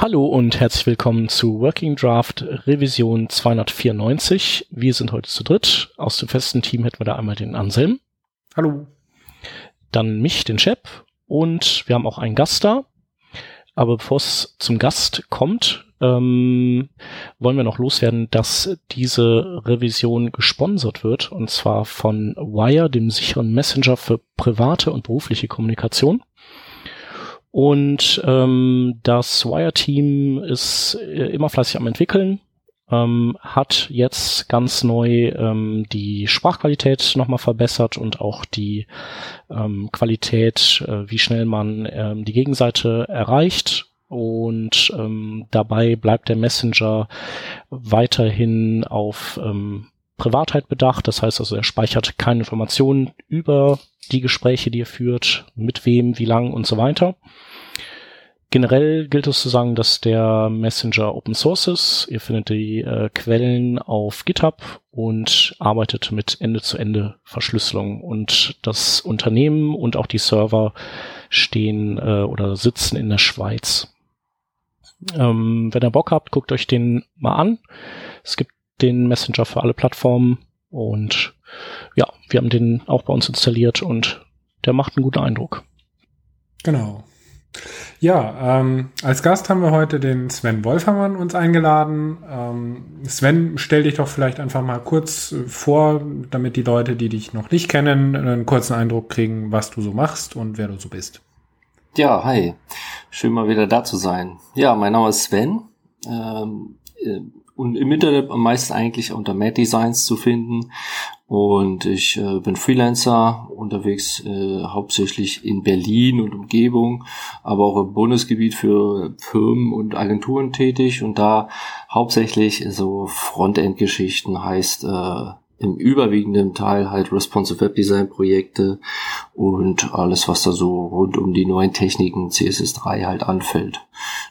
Hallo und herzlich willkommen zu Working Draft Revision 294. Wir sind heute zu dritt. Aus dem festen Team hätten wir da einmal den Anselm. Hallo. Dann mich, den Chef. Und wir haben auch einen Gast da. Aber bevor es zum Gast kommt, ähm, wollen wir noch loswerden, dass diese Revision gesponsert wird. Und zwar von Wire, dem sicheren Messenger für private und berufliche Kommunikation. Und ähm, das Wire-Team ist äh, immer fleißig am entwickeln, ähm, hat jetzt ganz neu ähm, die Sprachqualität nochmal verbessert und auch die ähm, Qualität, äh, wie schnell man ähm, die Gegenseite erreicht. Und ähm, dabei bleibt der Messenger weiterhin auf ähm, Privatheit bedacht. Das heißt also, er speichert keine Informationen über die Gespräche, die er führt, mit wem, wie lang und so weiter. Generell gilt es zu sagen, dass der Messenger Open Source ist. Ihr findet die äh, Quellen auf GitHub und arbeitet mit Ende-zu-Ende Verschlüsselung. Und das Unternehmen und auch die Server stehen äh, oder sitzen in der Schweiz. Ähm, wenn ihr Bock habt, guckt euch den mal an. Es gibt den Messenger für alle Plattformen und ja, wir haben den auch bei uns installiert und der macht einen guten Eindruck. Genau. Ja, ähm, als Gast haben wir heute den Sven Wolfermann uns eingeladen. Ähm, Sven, stell dich doch vielleicht einfach mal kurz äh, vor, damit die Leute, die dich noch nicht kennen, einen kurzen Eindruck kriegen, was du so machst und wer du so bist. Ja, hi. Schön mal wieder da zu sein. Ja, mein Name ist Sven. Ähm, äh, und im Internet am meisten eigentlich unter Mad Designs zu finden. Und ich äh, bin Freelancer unterwegs, äh, hauptsächlich in Berlin und Umgebung, aber auch im Bundesgebiet für Firmen und Agenturen tätig und da hauptsächlich so Frontend-Geschichten heißt äh, im überwiegenden Teil halt Responsive Web Design Projekte und alles, was da so rund um die neuen Techniken CSS3 halt anfällt.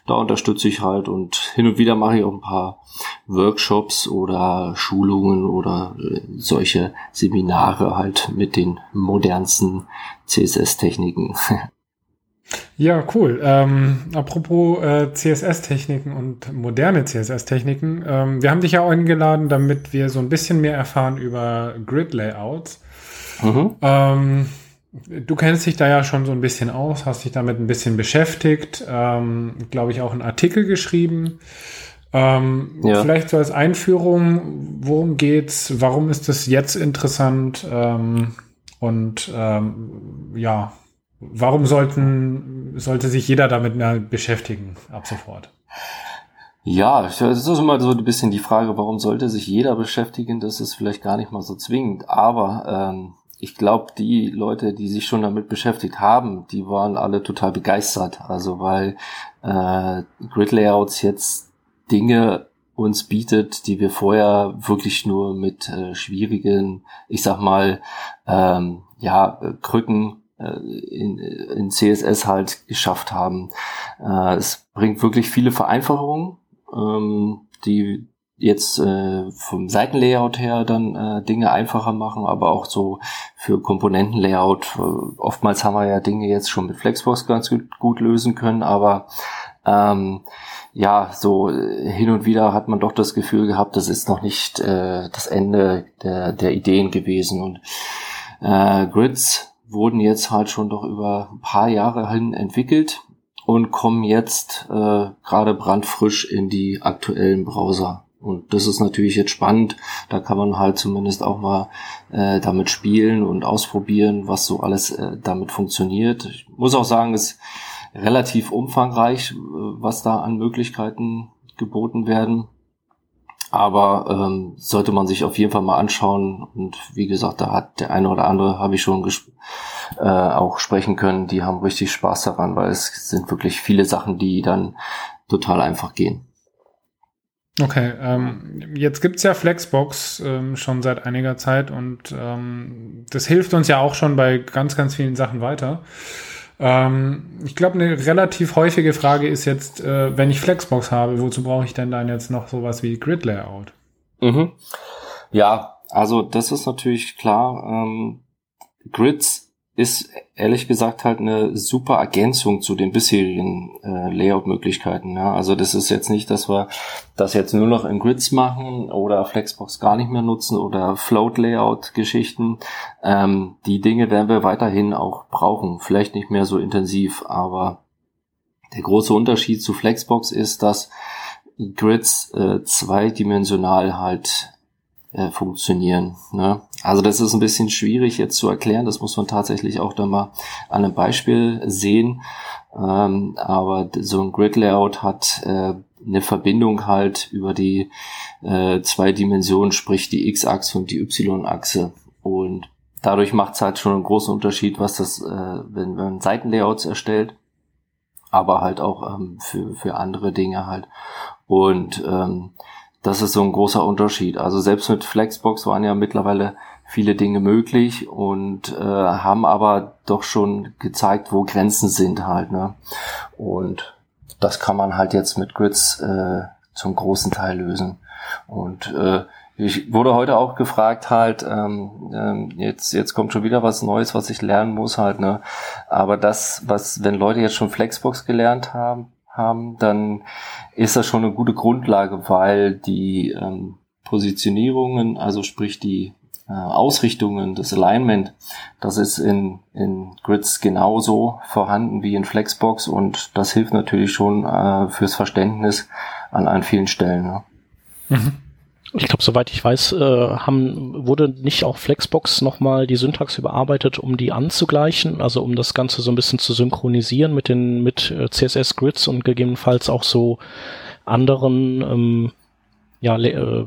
Da unterstütze ich halt und hin und wieder mache ich auch ein paar Workshops oder Schulungen oder äh, solche Seminare halt mit den modernsten CSS-Techniken. Ja, cool. Ähm, apropos äh, CSS-Techniken und moderne CSS-Techniken. Ähm, wir haben dich ja eingeladen, damit wir so ein bisschen mehr erfahren über Grid-Layouts. Mhm. Ähm, du kennst dich da ja schon so ein bisschen aus, hast dich damit ein bisschen beschäftigt, ähm, glaube ich auch einen Artikel geschrieben. Ähm, ja. Vielleicht so als Einführung, worum geht's, warum ist das jetzt interessant ähm, und ähm, ja, warum sollten, sollte sich jeder damit beschäftigen ab sofort? Ja, das ist immer so ein bisschen die Frage, warum sollte sich jeder beschäftigen? Das ist vielleicht gar nicht mal so zwingend, aber ähm, ich glaube, die Leute, die sich schon damit beschäftigt haben, die waren alle total begeistert. Also weil äh, Grid Layouts jetzt Dinge uns bietet, die wir vorher wirklich nur mit äh, schwierigen, ich sag mal, ähm, ja, Krücken in, in CSS halt geschafft haben. Äh, es bringt wirklich viele Vereinfachungen, ähm, die jetzt äh, vom Seitenlayout her dann äh, Dinge einfacher machen, aber auch so für Komponentenlayout. Äh, oftmals haben wir ja Dinge jetzt schon mit Flexbox ganz gut, gut lösen können, aber ähm, ja, so äh, hin und wieder hat man doch das Gefühl gehabt, das ist noch nicht äh, das Ende der, der Ideen gewesen. Und äh, Grids wurden jetzt halt schon doch über ein paar Jahre hin entwickelt und kommen jetzt äh, gerade brandfrisch in die aktuellen Browser. Und das ist natürlich jetzt spannend. Da kann man halt zumindest auch mal äh, damit spielen und ausprobieren, was so alles äh, damit funktioniert. Ich muss auch sagen, es relativ umfangreich, äh, was da an Möglichkeiten geboten werden. Aber ähm, sollte man sich auf jeden Fall mal anschauen. Und wie gesagt, da hat der eine oder andere, habe ich schon äh, auch sprechen können, die haben richtig Spaß daran, weil es sind wirklich viele Sachen, die dann total einfach gehen. Okay, ähm, jetzt gibt's ja Flexbox ähm, schon seit einiger Zeit und ähm, das hilft uns ja auch schon bei ganz, ganz vielen Sachen weiter. Ähm, ich glaube, eine relativ häufige Frage ist jetzt, äh, wenn ich Flexbox habe, wozu brauche ich denn dann jetzt noch sowas wie Grid Layout? Mhm. Ja, also das ist natürlich klar. Ähm, Grids ist ehrlich gesagt halt eine super Ergänzung zu den bisherigen äh, Layout-Möglichkeiten. Ja? Also das ist jetzt nicht, dass wir das jetzt nur noch in Grids machen oder Flexbox gar nicht mehr nutzen oder Float-Layout-Geschichten. Ähm, die Dinge werden wir weiterhin auch brauchen. Vielleicht nicht mehr so intensiv, aber der große Unterschied zu Flexbox ist, dass Grids äh, zweidimensional halt äh, funktionieren. Ne? Also das ist ein bisschen schwierig jetzt zu erklären. Das muss man tatsächlich auch dann mal an einem Beispiel sehen. Ähm, aber so ein Grid-Layout hat äh, eine Verbindung halt über die äh, zwei Dimensionen, sprich die X-Achse und die Y-Achse. Und dadurch macht es halt schon einen großen Unterschied, was das, äh, wenn man Seitenlayouts erstellt, aber halt auch ähm, für, für andere Dinge halt. Und ähm, das ist so ein großer Unterschied. Also selbst mit Flexbox waren ja mittlerweile viele Dinge möglich und äh, haben aber doch schon gezeigt, wo Grenzen sind halt. Ne? Und das kann man halt jetzt mit Grids äh, zum großen Teil lösen. Und äh, ich wurde heute auch gefragt halt, ähm, ähm, jetzt, jetzt kommt schon wieder was Neues, was ich lernen muss halt, ne? Aber das, was, wenn Leute jetzt schon Flexbox gelernt haben, haben, dann ist das schon eine gute Grundlage, weil die ähm, Positionierungen, also sprich die äh, Ausrichtungen, das Alignment, das ist in, in Grids genauso vorhanden wie in Flexbox und das hilft natürlich schon äh, fürs Verständnis an, an vielen Stellen. Ne? Mhm. Ich glaube, soweit ich weiß, äh, haben, wurde nicht auch Flexbox nochmal die Syntax überarbeitet, um die anzugleichen, also um das Ganze so ein bisschen zu synchronisieren mit den mit äh, CSS-Grids und gegebenenfalls auch so anderen ähm, ja, äh,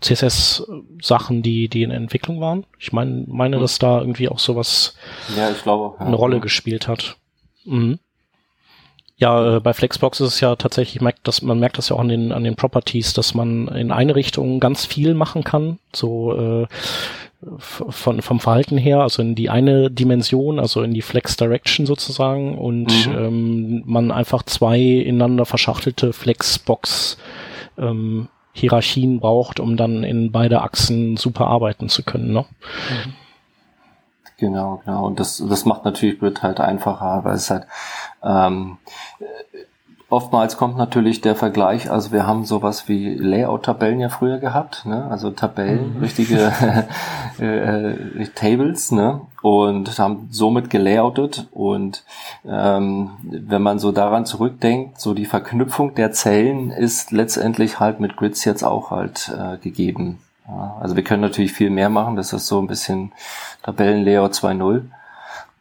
CSS-Sachen, die, die in Entwicklung waren. Ich meine, meine, hm. dass da irgendwie auch sowas ja, ich glaube, eine Rolle gespielt hat. Mhm. Ja, äh, bei Flexbox ist es ja tatsächlich, merkt, dass man merkt das ja auch an den, an den Properties, dass man in eine Richtung ganz viel machen kann. So äh, von, vom Verhalten her, also in die eine Dimension, also in die Flex Direction sozusagen und mhm. ähm, man einfach zwei ineinander verschachtelte Flexbox ähm, Hierarchien braucht, um dann in beide Achsen super arbeiten zu können. Ne? Mhm. Genau, genau. Und das, das macht natürlich Grid halt einfacher, weil es halt ähm, oftmals kommt natürlich der Vergleich, also wir haben sowas wie Layout-Tabellen ja früher gehabt, ne? also Tabellen, mhm. richtige äh, äh, Tables, ne? und haben somit gelayoutet und ähm, wenn man so daran zurückdenkt, so die Verknüpfung der Zellen ist letztendlich halt mit Grids jetzt auch halt äh, gegeben. Ja, also wir können natürlich viel mehr machen, das ist so ein bisschen Tabellenlayout 2.0,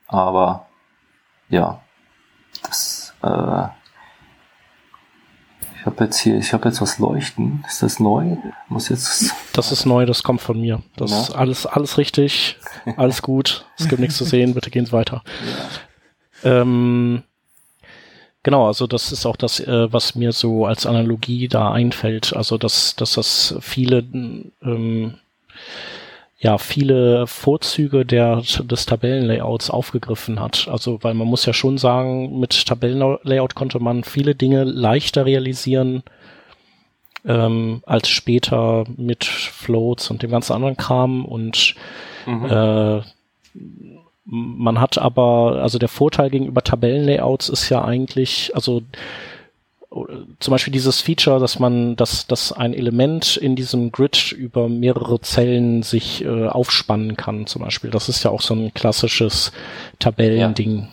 aber ja, das äh, ich habe jetzt hier, ich habe jetzt was leuchten. Ist das neu? Muss jetzt. Das ist neu, das kommt von mir. Das Na? ist alles, alles richtig, alles gut. Es gibt nichts zu sehen, bitte gehen Sie weiter. Ja. Ähm, genau, also das ist auch das, äh, was mir so als Analogie da einfällt. Also dass, dass das viele ähm, ja viele Vorzüge der, des Tabellenlayouts aufgegriffen hat. Also weil man muss ja schon sagen, mit Tabellenlayout konnte man viele Dinge leichter realisieren ähm, als später mit Floats und dem ganzen anderen Kram und mhm. äh, man hat aber, also der Vorteil gegenüber Tabellenlayouts ist ja eigentlich, also zum Beispiel dieses Feature, dass man, dass, dass ein Element in diesem Grid über mehrere Zellen sich äh, aufspannen kann, zum Beispiel. Das ist ja auch so ein klassisches Tabellending.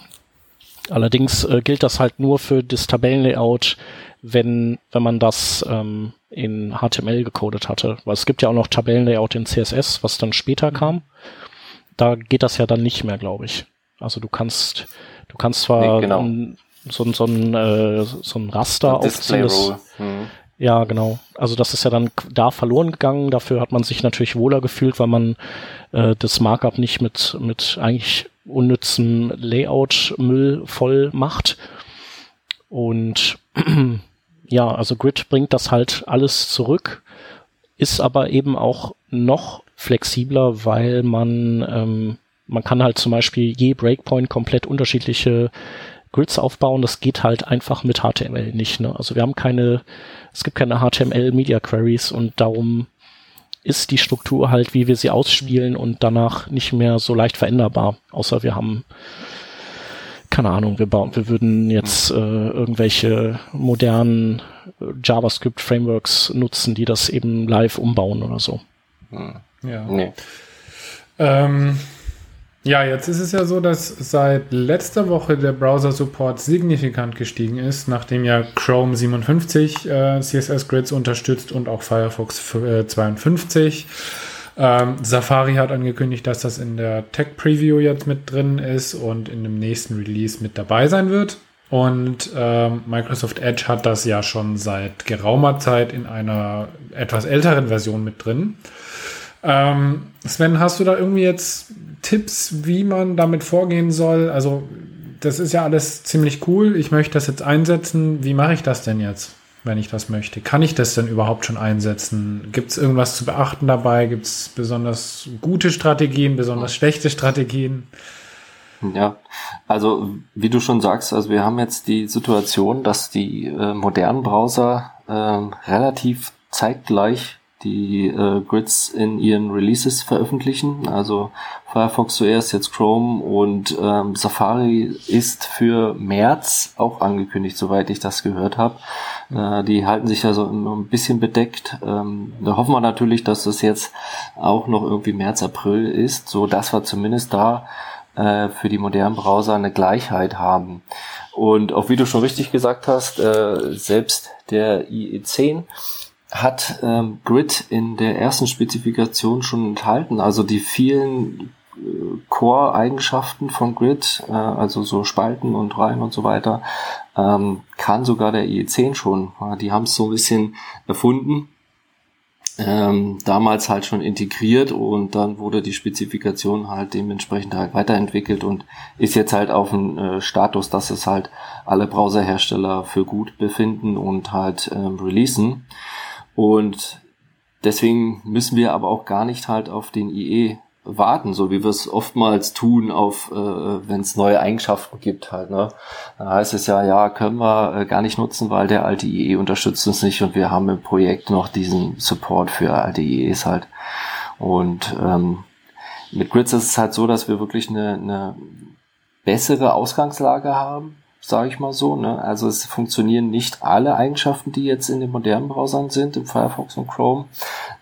Ja. Allerdings äh, gilt das halt nur für das Tabellenlayout, wenn, wenn man das ähm, in HTML gecodet hatte. Weil es gibt ja auch noch Tabellenlayout in CSS, was dann später mhm. kam. Da geht das ja dann nicht mehr, glaube ich. Also du kannst, du kannst zwar nee, genau so, so, ein, äh, so ein Raster aufziehen. Hm. Ja, genau. Also das ist ja dann da verloren gegangen. Dafür hat man sich natürlich wohler gefühlt, weil man äh, das Markup nicht mit, mit eigentlich unnützem Layout-Müll voll macht. Und ja, also Grid bringt das halt alles zurück, ist aber eben auch noch flexibler, weil man ähm, man kann halt zum Beispiel je Breakpoint komplett unterschiedliche Grids aufbauen, das geht halt einfach mit HTML nicht. Ne? Also wir haben keine, es gibt keine HTML Media Queries und darum ist die Struktur halt, wie wir sie ausspielen und danach nicht mehr so leicht veränderbar. Außer wir haben keine Ahnung, wir bauen, wir würden jetzt äh, irgendwelche modernen JavaScript-Frameworks nutzen, die das eben live umbauen oder so. Ja. Nee. Ähm, ja, jetzt ist es ja so, dass seit letzter Woche der Browser-Support signifikant gestiegen ist, nachdem ja Chrome 57 äh, CSS-Grids unterstützt und auch Firefox äh, 52. Ähm, Safari hat angekündigt, dass das in der Tech Preview jetzt mit drin ist und in dem nächsten Release mit dabei sein wird. Und ähm, Microsoft Edge hat das ja schon seit geraumer Zeit in einer etwas älteren Version mit drin. Ähm, Sven, hast du da irgendwie jetzt Tipps, wie man damit vorgehen soll? Also, das ist ja alles ziemlich cool. Ich möchte das jetzt einsetzen. Wie mache ich das denn jetzt? wenn ich das möchte. Kann ich das denn überhaupt schon einsetzen? Gibt es irgendwas zu beachten dabei? Gibt es besonders gute Strategien, besonders schlechte Strategien? Ja, also wie du schon sagst, also wir haben jetzt die Situation, dass die äh, modernen Browser äh, relativ zeitgleich die äh, Grids in ihren Releases veröffentlichen. Also Firefox zuerst, jetzt Chrome und ähm, Safari ist für März auch angekündigt, soweit ich das gehört habe. Äh, die halten sich ja so ein bisschen bedeckt. Ähm, da hoffen wir natürlich, dass das jetzt auch noch irgendwie März, April ist, so dass wir zumindest da äh, für die modernen Browser eine Gleichheit haben. Und auch wie du schon richtig gesagt hast, äh, selbst der IE10 hat ähm, Grid in der ersten Spezifikation schon enthalten. Also die vielen Core-Eigenschaften von Grid, äh, also so Spalten und Reihen und so weiter, ähm, kann sogar der IE10 schon. Die haben es so ein bisschen erfunden, ähm, damals halt schon integriert und dann wurde die Spezifikation halt dementsprechend halt weiterentwickelt und ist jetzt halt auf dem äh, Status, dass es halt alle Browserhersteller für gut befinden und halt ähm, releasen. Und deswegen müssen wir aber auch gar nicht halt auf den IE warten, so wie wir es oftmals tun, auf äh, wenn es neue Eigenschaften gibt halt. Ne? Dann heißt es ja, ja, können wir äh, gar nicht nutzen, weil der alte IE unterstützt uns nicht und wir haben im Projekt noch diesen Support für alte IEs halt. Und ähm, mit Grids ist es halt so, dass wir wirklich eine, eine bessere Ausgangslage haben, sage ich mal so. Ne? Also es funktionieren nicht alle Eigenschaften, die jetzt in den modernen Browsern sind, im Firefox und Chrome.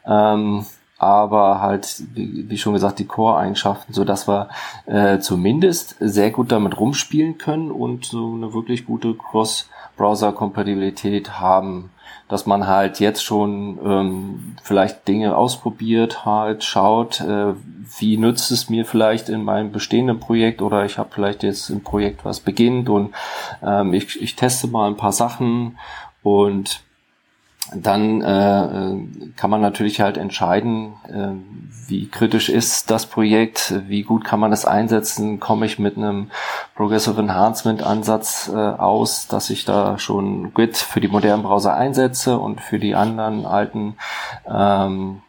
Ähm, aber halt, wie, schon gesagt, die Core-Eigenschaften, so dass wir äh, zumindest sehr gut damit rumspielen können und so eine wirklich gute Cross-Browser-Kompatibilität haben, dass man halt jetzt schon ähm, vielleicht Dinge ausprobiert, halt schaut, äh, wie nützt es mir vielleicht in meinem bestehenden Projekt oder ich habe vielleicht jetzt ein Projekt, was beginnt und ähm, ich, ich teste mal ein paar Sachen und dann äh, äh, kann man natürlich halt entscheiden, äh, wie kritisch ist das Projekt, wie gut kann man das einsetzen, komme ich mit einem Progressive Enhancement Ansatz äh, aus, dass ich da schon Grid für die modernen Browser einsetze und für die anderen alten, ähm,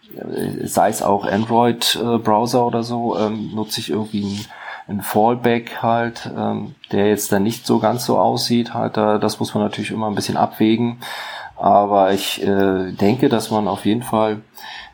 sei es auch Android-Browser oder so, ähm, nutze ich irgendwie ein ein Fallback halt, ähm, der jetzt dann nicht so ganz so aussieht, halt, da, das muss man natürlich immer ein bisschen abwägen. Aber ich äh, denke, dass man auf jeden Fall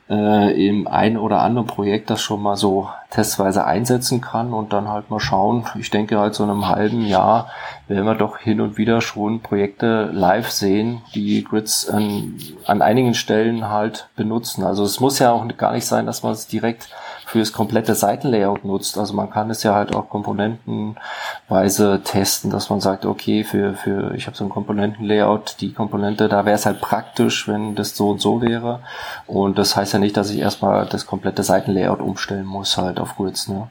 äh, im einen oder anderen Projekt das schon mal so testweise einsetzen kann und dann halt mal schauen. Ich denke halt so in einem halben Jahr werden wir doch hin und wieder schon Projekte live sehen, die Grids an, an einigen Stellen halt benutzen. Also es muss ja auch gar nicht sein, dass man es direkt fürs komplette Seitenlayout nutzt. Also man kann es ja halt auch komponentenweise testen, dass man sagt, okay, für, für ich habe so ein Komponentenlayout, die Komponente, da wäre es halt praktisch, wenn das so und so wäre. Und das heißt ja nicht, dass ich erstmal das komplette Seitenlayout umstellen muss, halt auf Grids. Ne?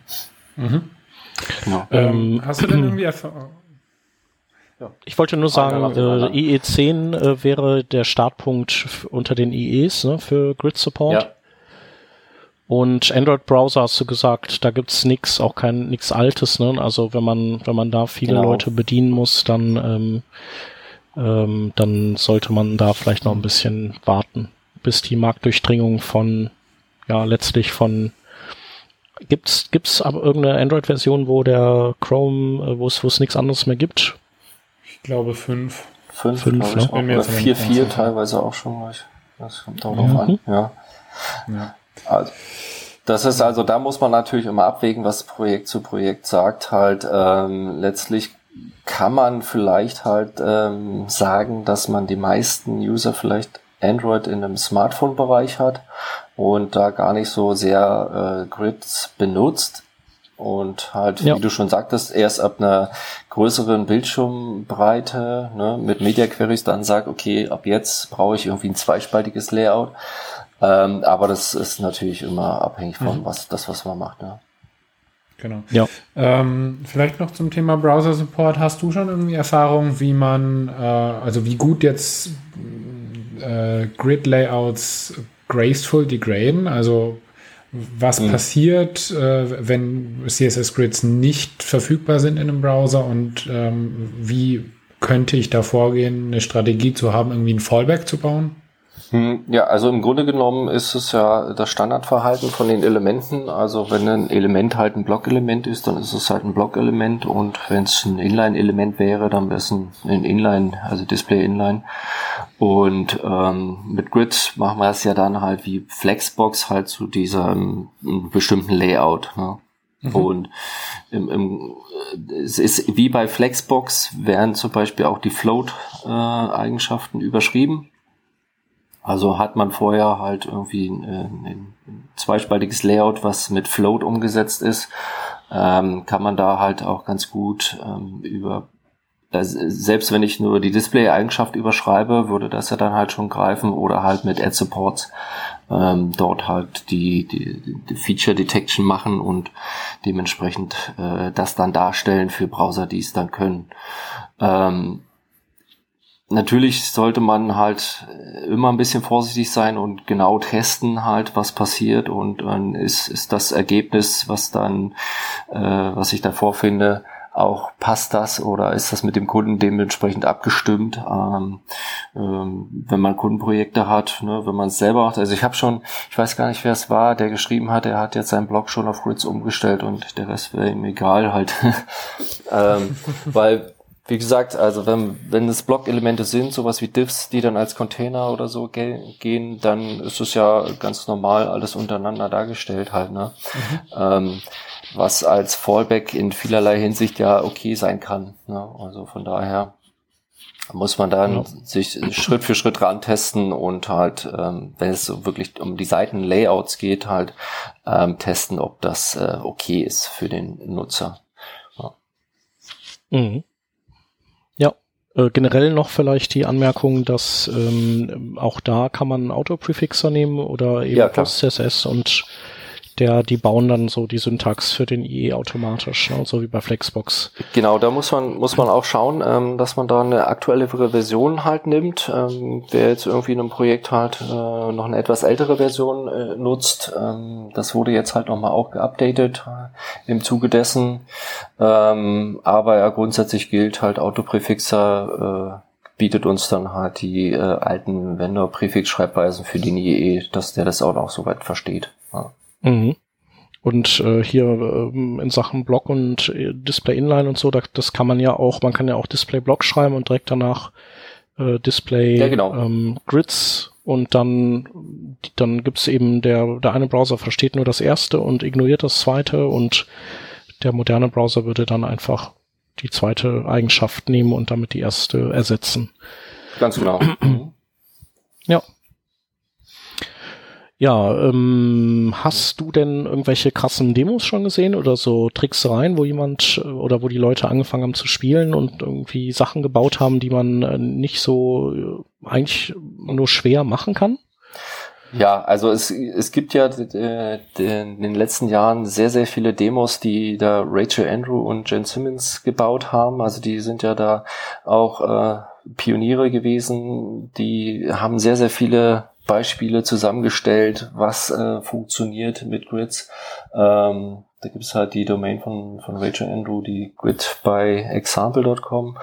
Mhm. Genau. Ähm, hast du denn irgendwie Erfahrung? Ich wollte nur sagen, äh, IE10 äh, wäre der Startpunkt unter den IEs ne, für Grid Support. Ja. Und Android-Browser hast du gesagt, da gibt's nix, auch kein nix Altes, ne? Also wenn man, wenn man da viele genau. Leute bedienen muss, dann, ähm, ähm, dann sollte man da vielleicht noch ein bisschen warten, bis die Marktdurchdringung von, ja, letztlich von Gibt's, gibt's aber irgendeine Android-Version, wo der Chrome, äh, wo es, wo es nichts anderes mehr gibt? Ich glaube fünf. Fünf, fünf ne? Oder vier, vier teilweise auch schon. Das kommt darauf mhm. an, ja. Ja. Also, das ist also, da muss man natürlich immer abwägen, was Projekt zu Projekt sagt. Halt ähm, letztlich kann man vielleicht halt ähm, sagen, dass man die meisten User vielleicht Android in einem Smartphone-Bereich hat und da gar nicht so sehr äh, Grids benutzt und halt, ja. wie du schon sagtest, erst ab einer größeren Bildschirmbreite ne, mit Media Queries dann sagt, okay, ab jetzt brauche ich irgendwie ein zweispaltiges Layout. Ähm, aber das ist natürlich immer abhängig von mhm. was das, was man macht. Ne? Genau. Ja. Ähm, vielleicht noch zum Thema Browser Support. Hast du schon irgendwie Erfahrung, wie man, äh, also wie gut jetzt äh, Grid Layouts graceful degraden? Also was mhm. passiert, äh, wenn CSS-Grids nicht verfügbar sind in einem Browser und ähm, wie könnte ich da vorgehen, eine Strategie zu haben, irgendwie ein Fallback zu bauen? Hm, ja, also im Grunde genommen ist es ja das Standardverhalten von den Elementen. Also wenn ein Element halt ein Blockelement ist, dann ist es halt ein Blockelement und wenn es ein Inline-Element wäre, dann wäre es ein, Inline, also Display-Inline. Und ähm, mit Grids machen wir es ja dann halt wie Flexbox halt zu diesem bestimmten Layout. Ne? Mhm. Und im, im, es ist wie bei Flexbox werden zum Beispiel auch die Float-Eigenschaften äh, überschrieben. Also hat man vorher halt irgendwie ein, äh, ein, zweispaltiges Layout, was mit Float umgesetzt ist, ähm, kann man da halt auch ganz gut ähm, über selbst wenn ich nur die Display-Eigenschaft überschreibe, würde das ja dann halt schon greifen oder halt mit Ad-Supports ähm, dort halt die, die, die Feature Detection machen und dementsprechend äh, das dann darstellen für Browser, die es dann können. Ähm, natürlich sollte man halt immer ein bisschen vorsichtig sein und genau testen halt, was passiert. Und dann ist, ist das Ergebnis, was dann, äh, was ich da vorfinde, auch passt das oder ist das mit dem Kunden dementsprechend abgestimmt, ähm, ähm, wenn man Kundenprojekte hat, ne, wenn man es selber macht. Also ich habe schon, ich weiß gar nicht, wer es war, der geschrieben hat, er hat jetzt seinen Blog schon auf Grids umgestellt und der Rest wäre ihm egal halt, ähm, weil wie gesagt, also wenn, wenn es Blockelemente sind, sowas wie Diffs, die dann als Container oder so ge gehen, dann ist es ja ganz normal alles untereinander dargestellt halt, ne? Mhm. Ähm, was als Fallback in vielerlei Hinsicht ja okay sein kann. Ne? Also von daher muss man dann ja. sich Schritt für Schritt rantesten und halt, ähm, wenn es so wirklich um die Seitenlayouts geht, halt ähm, testen, ob das äh, okay ist für den Nutzer. Ja. Mhm. Äh, generell noch vielleicht die Anmerkung, dass ähm, auch da kann man Autoprefixer nehmen oder eben ja, PostCSS und der, die bauen dann so die Syntax für den IE automatisch, ne? so wie bei Flexbox. Genau, da muss man, muss man auch schauen, ähm, dass man da eine aktuellere Version halt nimmt. Ähm, wer jetzt irgendwie in einem Projekt halt äh, noch eine etwas ältere Version äh, nutzt, ähm, das wurde jetzt halt nochmal auch geupdatet äh, im Zuge dessen. Ähm, aber ja, grundsätzlich gilt halt Autopräfixer äh, bietet uns dann halt die äh, alten Vendor-Präfix-Schreibweisen für den IE, dass der das auch noch soweit versteht. Ja. Mhm. Und äh, hier ähm, in Sachen Block und äh, Display Inline und so, da, das kann man ja auch, man kann ja auch Display Block schreiben und direkt danach äh, Display ja, genau. ähm, Grids und dann dann gibt's eben der der eine Browser versteht nur das erste und ignoriert das zweite und der moderne Browser würde dann einfach die zweite Eigenschaft nehmen und damit die erste ersetzen. Ganz genau. ja. Ja, ähm, hast du denn irgendwelche krassen Demos schon gesehen oder so Tricksereien, wo jemand äh, oder wo die Leute angefangen haben zu spielen und irgendwie Sachen gebaut haben, die man äh, nicht so äh, eigentlich nur schwer machen kann? Ja, also es, es gibt ja in den letzten Jahren sehr, sehr viele Demos, die da Rachel Andrew und Jen Simmons gebaut haben. Also die sind ja da auch äh, Pioniere gewesen. Die haben sehr, sehr viele Beispiele zusammengestellt, was äh, funktioniert mit Grids. Ähm, da gibt es halt die Domain von, von Rachel Andrew, die grid by example.com.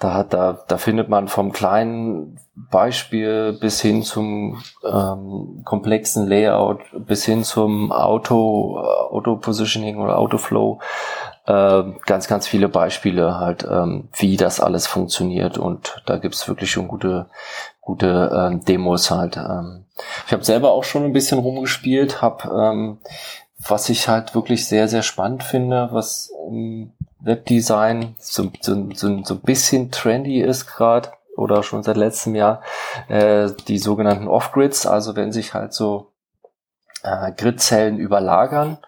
Da, hat, da, da findet man vom kleinen Beispiel bis hin zum ähm, komplexen Layout, bis hin zum Auto, Auto Positioning oder Autoflow äh, ganz, ganz viele Beispiele halt, ähm, wie das alles funktioniert und da gibt's wirklich schon gute, gute ähm, Demos halt. Ähm. Ich habe selber auch schon ein bisschen rumgespielt, habe ähm, was ich halt wirklich sehr, sehr spannend finde, was im Webdesign so, so, so, so ein bisschen trendy ist gerade oder schon seit letztem Jahr, äh, die sogenannten Off-Grids, also wenn sich halt so äh, Gridzellen überlagern.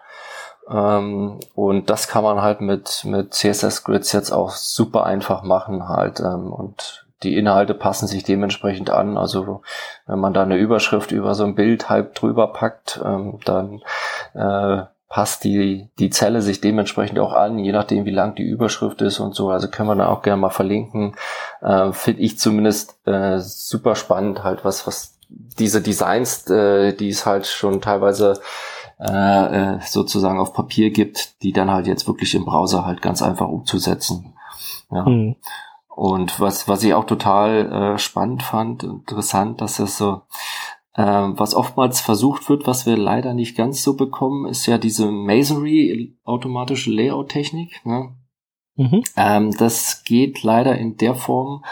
Ähm, und das kann man halt mit, mit CSS-Grids jetzt auch super einfach machen halt. Ähm, und die Inhalte passen sich dementsprechend an. Also wenn man da eine Überschrift über so ein Bild halb drüber packt, ähm, dann äh, passt die, die Zelle sich dementsprechend auch an, je nachdem wie lang die Überschrift ist und so. Also können wir da auch gerne mal verlinken. Äh, Finde ich zumindest äh, super spannend halt, was, was diese Designs, äh, die es halt schon teilweise äh, äh, sozusagen auf Papier gibt, die dann halt jetzt wirklich im Browser halt ganz einfach umzusetzen. Ja. Mhm. Und was, was ich auch total äh, spannend fand, interessant, dass es so, äh, was oftmals versucht wird, was wir leider nicht ganz so bekommen, ist ja diese Masonry, automatische Layout-Technik. Ne? Mhm. Ähm, das geht leider in der Form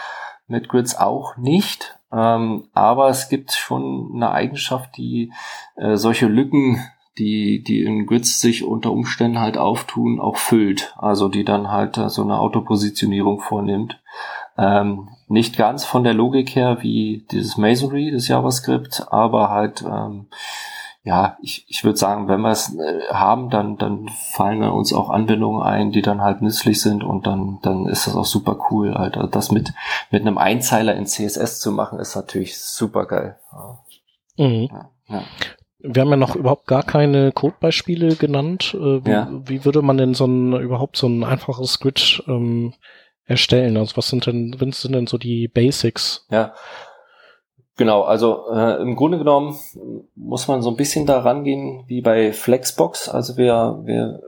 mit Grids auch nicht. Ähm, aber es gibt schon eine Eigenschaft, die äh, solche Lücken die, die in Grids sich unter Umständen halt auftun, auch füllt. Also die dann halt so eine Autopositionierung vornimmt. Ähm, nicht ganz von der Logik her wie dieses Masonry, das JavaScript, aber halt, ähm, ja, ich, ich würde sagen, wenn wir es äh, haben, dann, dann fallen uns auch Anwendungen ein, die dann halt nützlich sind und dann, dann ist das auch super cool. Alter. Also das mit, mit einem Einzeiler in CSS zu machen, ist natürlich super geil. Mhm. Ja, ja. Wir haben ja noch überhaupt gar keine Codebeispiele genannt. Äh, wie, ja. wie, würde man denn so ein überhaupt so ein einfaches Grid ähm, erstellen? Also was sind denn, was sind denn so die Basics? Ja. Genau, also äh, im Grunde genommen muss man so ein bisschen da rangehen wie bei Flexbox. Also wer, wer,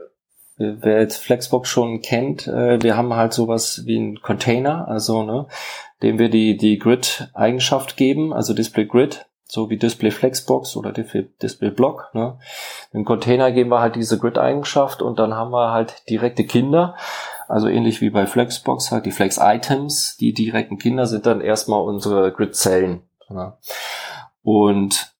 wer jetzt Flexbox schon kennt, äh, wir haben halt sowas wie ein Container, also ne, dem wir die, die Grid-Eigenschaft geben, also Display Grid so wie Display Flexbox oder Display Block. Ne? Im Container geben wir halt diese Grid-Eigenschaft und dann haben wir halt direkte Kinder. Also ähnlich wie bei Flexbox halt die Flex-Items. Die direkten Kinder sind dann erstmal unsere Grid-Zellen. Ne? Und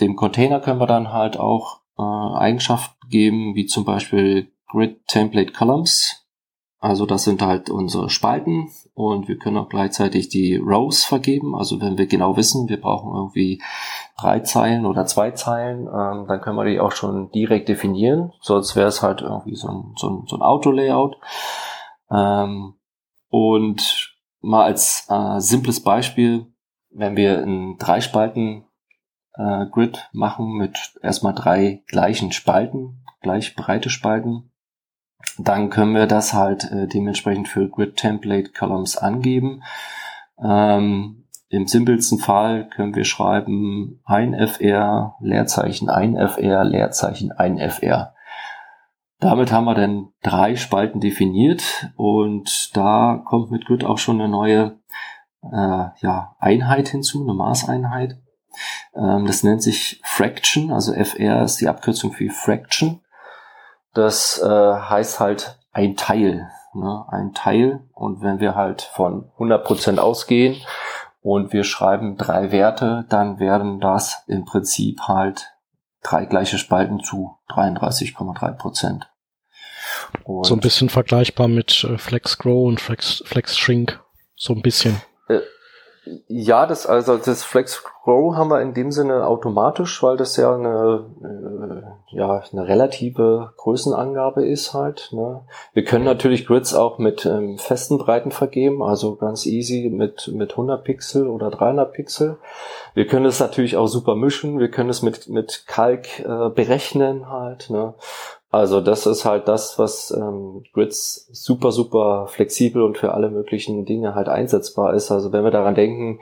dem Container können wir dann halt auch äh, Eigenschaften geben, wie zum Beispiel Grid Template Columns. Also das sind halt unsere Spalten und wir können auch gleichzeitig die Rows vergeben. Also wenn wir genau wissen, wir brauchen irgendwie drei Zeilen oder zwei Zeilen, ähm, dann können wir die auch schon direkt definieren. Sonst wäre es halt irgendwie so ein, so ein, so ein Auto-Layout. Ähm, und mal als äh, simples Beispiel, wenn wir ein Dreispalten äh, Grid machen mit erstmal drei gleichen Spalten, gleich breite Spalten, dann können wir das halt äh, dementsprechend für Grid Template Columns angeben. Ähm, Im simpelsten Fall können wir schreiben ein FR, Leerzeichen ein FR, Leerzeichen ein FR. Damit haben wir dann drei Spalten definiert und da kommt mit Grid auch schon eine neue äh, ja, Einheit hinzu, eine Maßeinheit. Ähm, das nennt sich Fraction, also FR ist die Abkürzung für Fraction. Das äh, heißt halt ein Teil, ne? ein Teil. Und wenn wir halt von 100% ausgehen und wir schreiben drei Werte, dann werden das im Prinzip halt drei gleiche Spalten zu 33,3%. So ein bisschen vergleichbar mit äh, Flex Grow und Flex, Flex Shrink. So ein bisschen. Ja, das, also das Flex Grow haben wir in dem Sinne automatisch, weil das ja eine, äh, ja, eine relative Größenangabe ist halt. Ne? Wir können natürlich Grids auch mit ähm, festen Breiten vergeben, also ganz easy mit, mit 100 Pixel oder 300 Pixel. Wir können es natürlich auch super mischen, wir können es mit, mit Kalk äh, berechnen halt. Ne? Also das ist halt das, was ähm, Grids super, super flexibel und für alle möglichen Dinge halt einsetzbar ist. Also wenn wir daran denken,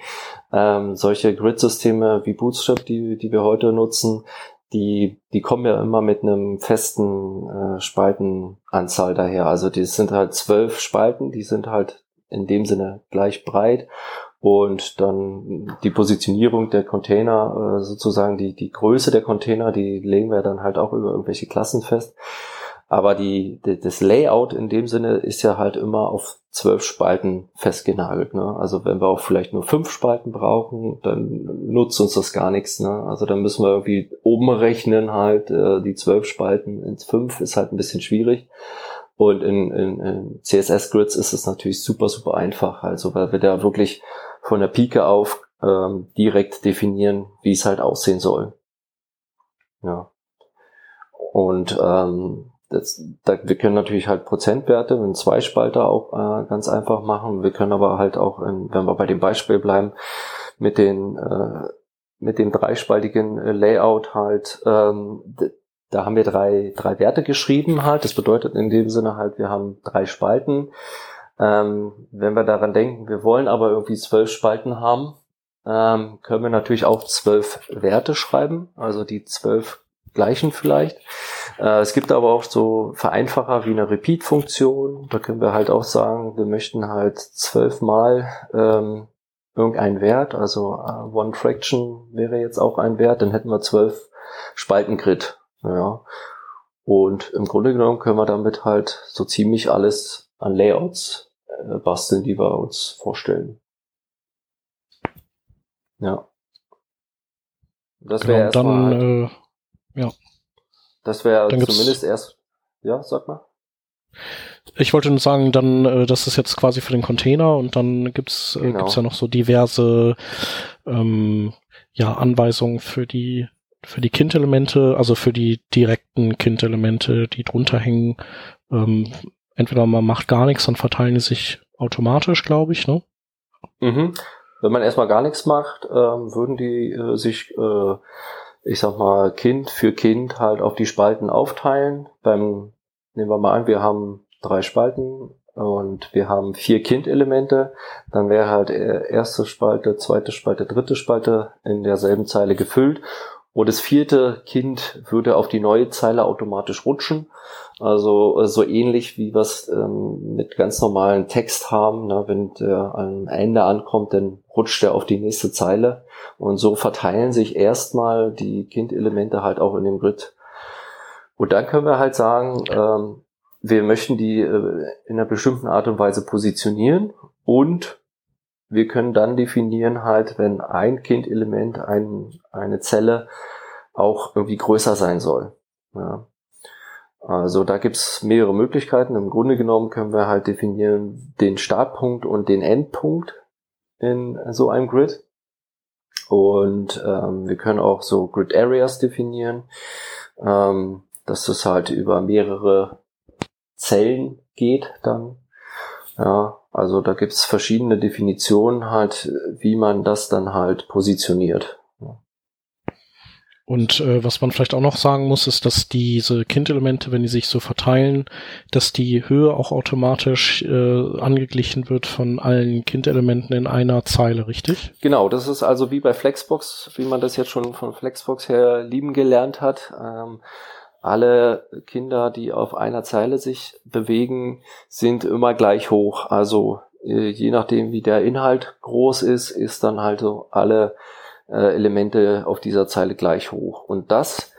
ähm, solche Grid-Systeme wie Bootstrap, die, die wir heute nutzen, die, die kommen ja immer mit einem festen äh, Spaltenanzahl daher. Also die sind halt zwölf Spalten, die sind halt in dem Sinne gleich breit und dann die Positionierung der Container, äh, sozusagen die, die Größe der Container, die legen wir dann halt auch über irgendwelche Klassen fest. Aber die, das Layout in dem Sinne ist ja halt immer auf zwölf Spalten festgenagelt. Ne? Also wenn wir auch vielleicht nur fünf Spalten brauchen, dann nutzt uns das gar nichts. Ne? Also dann müssen wir irgendwie oben rechnen halt äh, die zwölf Spalten ins fünf ist halt ein bisschen schwierig. Und in, in, in CSS-Grids ist es natürlich super, super einfach. Also weil wir da wirklich von der Pike auf ähm, direkt definieren, wie es halt aussehen soll. Ja. Und ähm, das, da, wir können natürlich halt Prozentwerte in Zweispalter auch äh, ganz einfach machen. Wir können aber halt auch, in, wenn wir bei dem Beispiel bleiben, mit den äh, mit dem dreispaltigen äh, Layout halt, ähm, da haben wir drei, drei Werte geschrieben halt. Das bedeutet in dem Sinne halt, wir haben drei Spalten. Ähm, wenn wir daran denken, wir wollen aber irgendwie zwölf Spalten haben, ähm, können wir natürlich auch zwölf Werte schreiben, also die zwölf gleichen vielleicht. Äh, es gibt aber auch so Vereinfacher wie eine Repeat-Funktion. Da können wir halt auch sagen, wir möchten halt zwölfmal ähm, irgendeinen Wert, also uh, One Fraction wäre jetzt auch ein Wert, dann hätten wir zwölf Spaltengrid. Ja. Und im Grunde genommen können wir damit halt so ziemlich alles an Layouts äh, basteln, die wir uns vorstellen. Ja. Das wäre genau, erstmal. Halt, äh, ja. Das wäre zumindest erst. Ja, sag mal. Ich wollte nur sagen, dann, äh, das ist jetzt quasi für den Container und dann gibt's äh, genau. gibt's ja noch so diverse ähm, ja, Anweisungen für die für die Kind-Elemente, also für die direkten Kind-Elemente, die drunter hängen. Ähm, entweder man macht gar nichts, dann verteilen die sich automatisch, glaube ich, ne? Mhm. Wenn man erstmal gar nichts macht, ähm, würden die äh, sich äh, ich sag mal, Kind für Kind halt auf die Spalten aufteilen. Beim, nehmen wir mal an, wir haben drei Spalten und wir haben vier Kind-Elemente, dann wäre halt äh, erste Spalte, zweite Spalte, dritte Spalte in derselben Zeile gefüllt und das vierte Kind würde auf die neue Zeile automatisch rutschen. Also äh, so ähnlich wie es ähm, mit ganz normalen Text haben. Ne? Wenn der am Ende ankommt, dann rutscht er auf die nächste Zeile. Und so verteilen sich erstmal die Kind-Elemente halt auch in dem Grid. Und dann können wir halt sagen, ähm, wir möchten die äh, in einer bestimmten Art und Weise positionieren und wir können dann definieren halt, wenn ein Kind-Element, ein, eine Zelle auch irgendwie größer sein soll. Ja. Also da gibt's mehrere Möglichkeiten. Im Grunde genommen können wir halt definieren den Startpunkt und den Endpunkt in so einem Grid. Und ähm, wir können auch so Grid Areas definieren, ähm, dass es halt über mehrere Zellen geht dann. Ja, also da gibt's verschiedene Definitionen halt, wie man das dann halt positioniert. Und äh, was man vielleicht auch noch sagen muss, ist, dass diese Kindelemente, wenn die sich so verteilen, dass die Höhe auch automatisch äh, angeglichen wird von allen Kindelementen in einer Zeile, richtig? Genau, das ist also wie bei Flexbox, wie man das jetzt schon von Flexbox her lieben gelernt hat. Ähm, alle Kinder, die auf einer Zeile sich bewegen, sind immer gleich hoch. Also äh, je nachdem, wie der Inhalt groß ist, ist dann halt so alle äh, Elemente auf dieser Zeile gleich hoch. Und das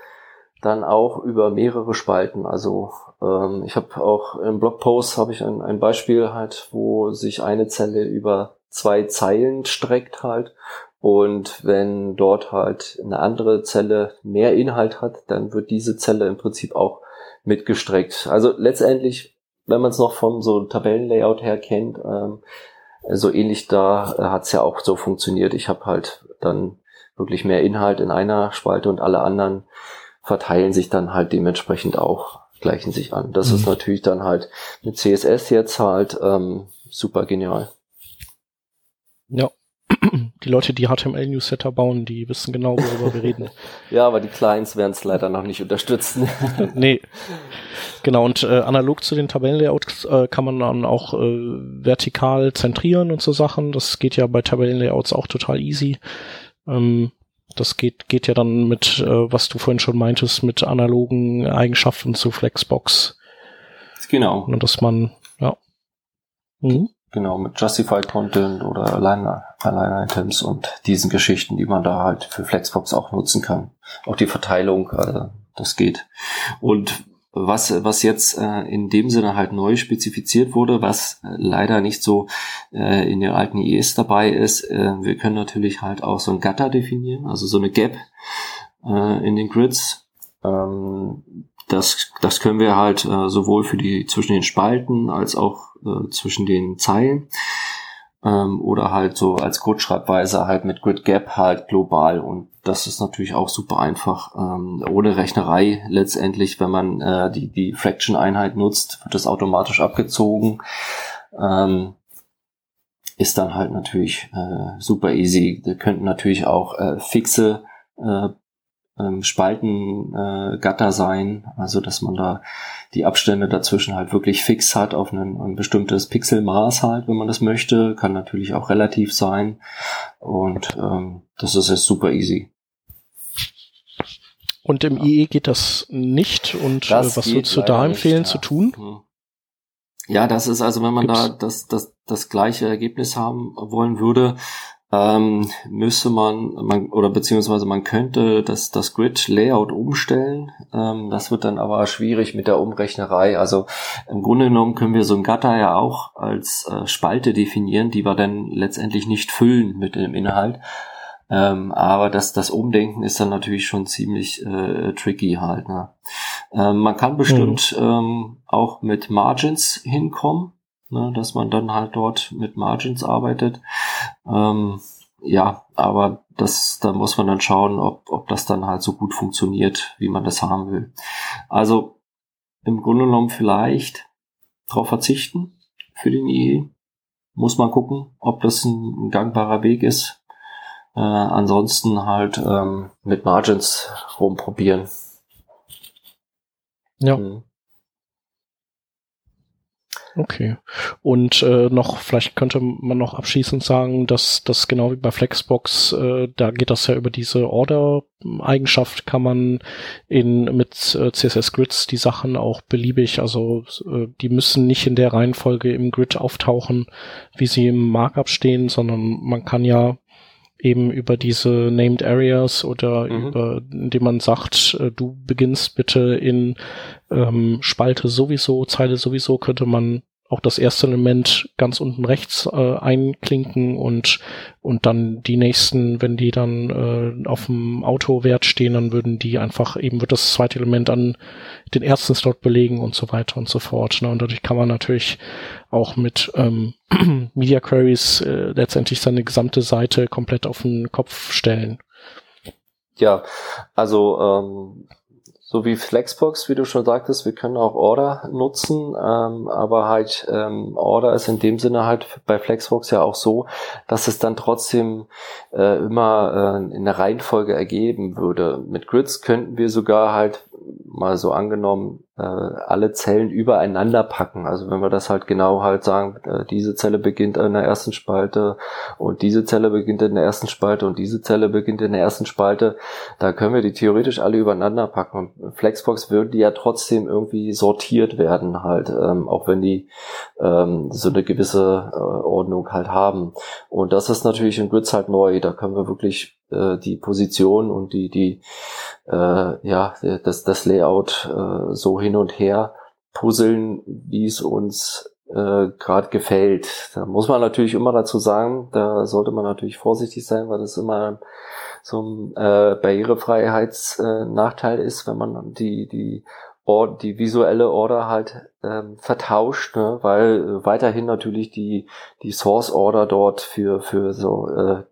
dann auch über mehrere Spalten. Also ähm, ich habe auch im Blogpost habe ich ein, ein Beispiel halt, wo sich eine Zelle über zwei Zeilen streckt halt. Und wenn dort halt eine andere Zelle mehr Inhalt hat, dann wird diese Zelle im Prinzip auch mitgestreckt. Also letztendlich, wenn man es noch vom so Tabellenlayout her kennt, ähm, so ähnlich da äh, hat es ja auch so funktioniert. Ich habe halt dann wirklich mehr Inhalt in einer Spalte und alle anderen verteilen sich dann halt dementsprechend auch, gleichen sich an. Das mhm. ist natürlich dann halt mit CSS jetzt halt ähm, super genial. Ja. Die Leute, die HTML-Newsletter bauen, die wissen genau, worüber wir reden. Ja, aber die Clients werden es leider noch nicht unterstützen. nee. Genau, und äh, analog zu den Tabellenlayouts äh, kann man dann auch äh, vertikal zentrieren und so Sachen. Das geht ja bei Tabellenlayouts auch total easy. Ähm, das geht, geht ja dann mit, äh, was du vorhin schon meintest, mit analogen Eigenschaften zu Flexbox. Genau. Und dass man, ja. Mhm. Genau, mit Justified Content oder Align, Align Items und diesen Geschichten, die man da halt für Flexbox auch nutzen kann. Auch die Verteilung, also das geht. Und was, was jetzt äh, in dem Sinne halt neu spezifiziert wurde, was äh, leider nicht so äh, in den alten IEs dabei ist, äh, wir können natürlich halt auch so ein Gutter definieren, also so eine Gap äh, in den Grids. Ähm, das, das können wir halt äh, sowohl für die zwischen den Spalten als auch äh, zwischen den Zeilen ähm, oder halt so als Codeschreibweise halt mit Grid Gap halt global und das ist natürlich auch super einfach. Ähm, ohne Rechnerei letztendlich, wenn man äh, die, die Fraction-Einheit nutzt, wird das automatisch abgezogen. Ähm, ist dann halt natürlich äh, super easy. Wir könnten natürlich auch äh, fixe äh, ähm, Spaltengatter äh, sein, also dass man da die Abstände dazwischen halt wirklich fix hat auf ein, ein bestimmtes Pixelmaß halt, wenn man das möchte. Kann natürlich auch relativ sein. Und ähm, das ist jetzt super easy. Und im ja. IE geht das nicht. Und äh, was würdest du da empfehlen nicht, ja. zu tun? Hm. Ja, das ist also, wenn man Gibt's? da das, das, das gleiche Ergebnis haben wollen würde, ähm, müsste man, man, oder beziehungsweise man könnte das, das Grid-Layout umstellen. Ähm, das wird dann aber schwierig mit der Umrechnerei. Also im Grunde genommen können wir so ein Gatter ja auch als äh, Spalte definieren, die wir dann letztendlich nicht füllen mit dem Inhalt. Ähm, aber das, das Umdenken ist dann natürlich schon ziemlich äh, tricky halt. Ne? Ähm, man kann bestimmt mhm. ähm, auch mit Margins hinkommen ne, dass man dann halt dort mit Margins arbeitet. Ähm, ja, aber das, da muss man dann schauen, ob, ob das dann halt so gut funktioniert, wie man das haben will. Also im Grunde genommen vielleicht darauf verzichten für den IE. Muss man gucken, ob das ein, gangbarer Weg ist. Äh, ansonsten halt ähm, mit Margins rumprobieren. Ja. Mhm. Okay. Und äh, noch, vielleicht könnte man noch abschließend sagen, dass das genau wie bei Flexbox, äh, da geht das ja über diese Order-Eigenschaft, kann man in mit äh, CSS-Grids die Sachen auch beliebig, also äh, die müssen nicht in der Reihenfolge im Grid auftauchen, wie sie im Markup stehen, sondern man kann ja eben über diese Named Areas oder mhm. über, indem man sagt, äh, du beginnst bitte in ähm, Spalte sowieso, Zeile sowieso, könnte man auch das erste Element ganz unten rechts äh, einklinken und und dann die nächsten, wenn die dann äh, auf dem Autowert stehen, dann würden die einfach eben wird das zweite Element an den ersten Slot belegen und so weiter und so fort. Ne? Und dadurch kann man natürlich auch mit ähm, Media Queries äh, letztendlich seine gesamte Seite komplett auf den Kopf stellen. Ja, also ähm, so wie Flexbox, wie du schon sagtest, wir können auch Order nutzen, ähm, aber halt ähm, Order ist in dem Sinne halt bei Flexbox ja auch so, dass es dann trotzdem äh, immer äh, in der Reihenfolge ergeben würde. Mit Grids könnten wir sogar halt mal so angenommen äh, alle Zellen übereinander packen. Also wenn wir das halt genau halt sagen, äh, diese Zelle beginnt in der ersten Spalte und diese Zelle beginnt in der ersten Spalte und diese Zelle beginnt in der ersten Spalte, da können wir die theoretisch alle übereinander packen. Und Flexbox würden die ja trotzdem irgendwie sortiert werden halt, ähm, auch wenn die ähm, so eine gewisse äh, Ordnung halt haben. Und das ist natürlich in Grids halt neu. Da können wir wirklich äh, die Position und die, die, äh, ja, das, das Layout äh, so hin und her puzzeln, wie es uns äh, gerade gefällt. Da muss man natürlich immer dazu sagen, da sollte man natürlich vorsichtig sein, weil das immer so ein äh, Barrierefreiheitsnachteil äh, ist, wenn man die, die die visuelle Order halt ähm, vertauscht, ne? weil äh, weiterhin natürlich die die Source Order dort für für so äh,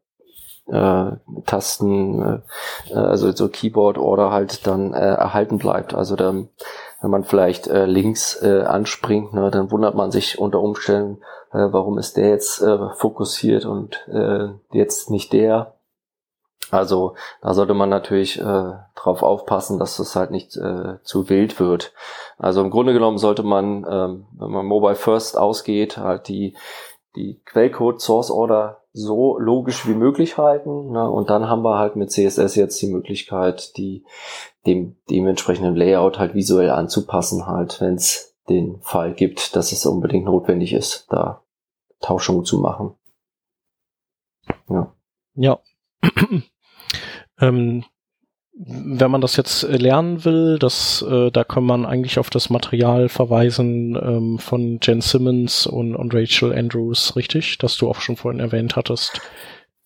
äh, Tasten, äh, also so Keyboard Order halt dann äh, erhalten bleibt. Also dann, wenn man vielleicht äh, links äh, anspringt, ne, dann wundert man sich unter Umständen, äh, warum ist der jetzt äh, fokussiert und äh, jetzt nicht der. Also da sollte man natürlich äh, drauf aufpassen, dass das halt nicht äh, zu wild wird. Also im Grunde genommen sollte man, ähm, wenn man Mobile First ausgeht, halt die die Quellcode Source Order so logisch wie möglich halten. Ne? Und dann haben wir halt mit CSS jetzt die Möglichkeit, die dem dementsprechenden Layout halt visuell anzupassen, halt, wenn es den Fall gibt, dass es unbedingt notwendig ist, da Tauschungen zu machen. Ja. Ja. ähm, wenn man das jetzt lernen will, das, äh, da kann man eigentlich auf das Material verweisen ähm, von Jen Simmons und, und Rachel Andrews, richtig? Das du auch schon vorhin erwähnt hattest.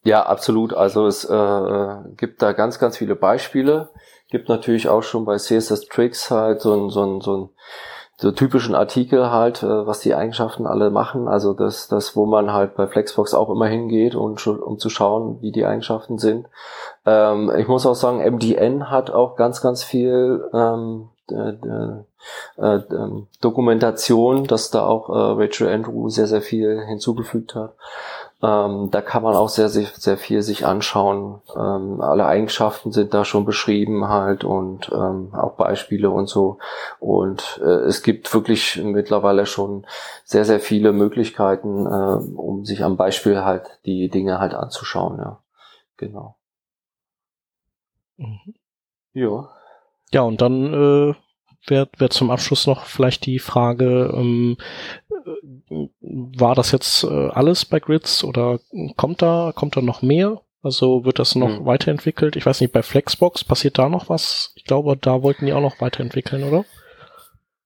Ja, absolut. Also es äh, gibt da ganz, ganz viele Beispiele. Gibt natürlich auch schon bei CSS Tricks halt so ein, so ein, so ein so typischen Artikel halt, äh, was die Eigenschaften alle machen. Also das, das, wo man halt bei Flexbox auch immer hingeht, und, um zu schauen, wie die Eigenschaften sind. Ähm, ich muss auch sagen, MDN hat auch ganz, ganz viel ähm, äh, äh, Dokumentation, dass da auch äh, Rachel Andrew sehr, sehr viel hinzugefügt hat. Ähm, da kann man auch sehr, sehr, sehr viel sich anschauen. Ähm, alle Eigenschaften sind da schon beschrieben halt und ähm, auch Beispiele und so. Und äh, es gibt wirklich mittlerweile schon sehr, sehr viele Möglichkeiten, äh, um sich am Beispiel halt die Dinge halt anzuschauen. Ja, genau. Mhm. Ja. Ja, und dann äh, wäre wär zum Abschluss noch vielleicht die Frage, ähm, äh, war das jetzt äh, alles bei Grids oder kommt da, kommt da noch mehr? Also wird das noch hm. weiterentwickelt? Ich weiß nicht, bei Flexbox passiert da noch was? Ich glaube, da wollten die auch noch weiterentwickeln, oder?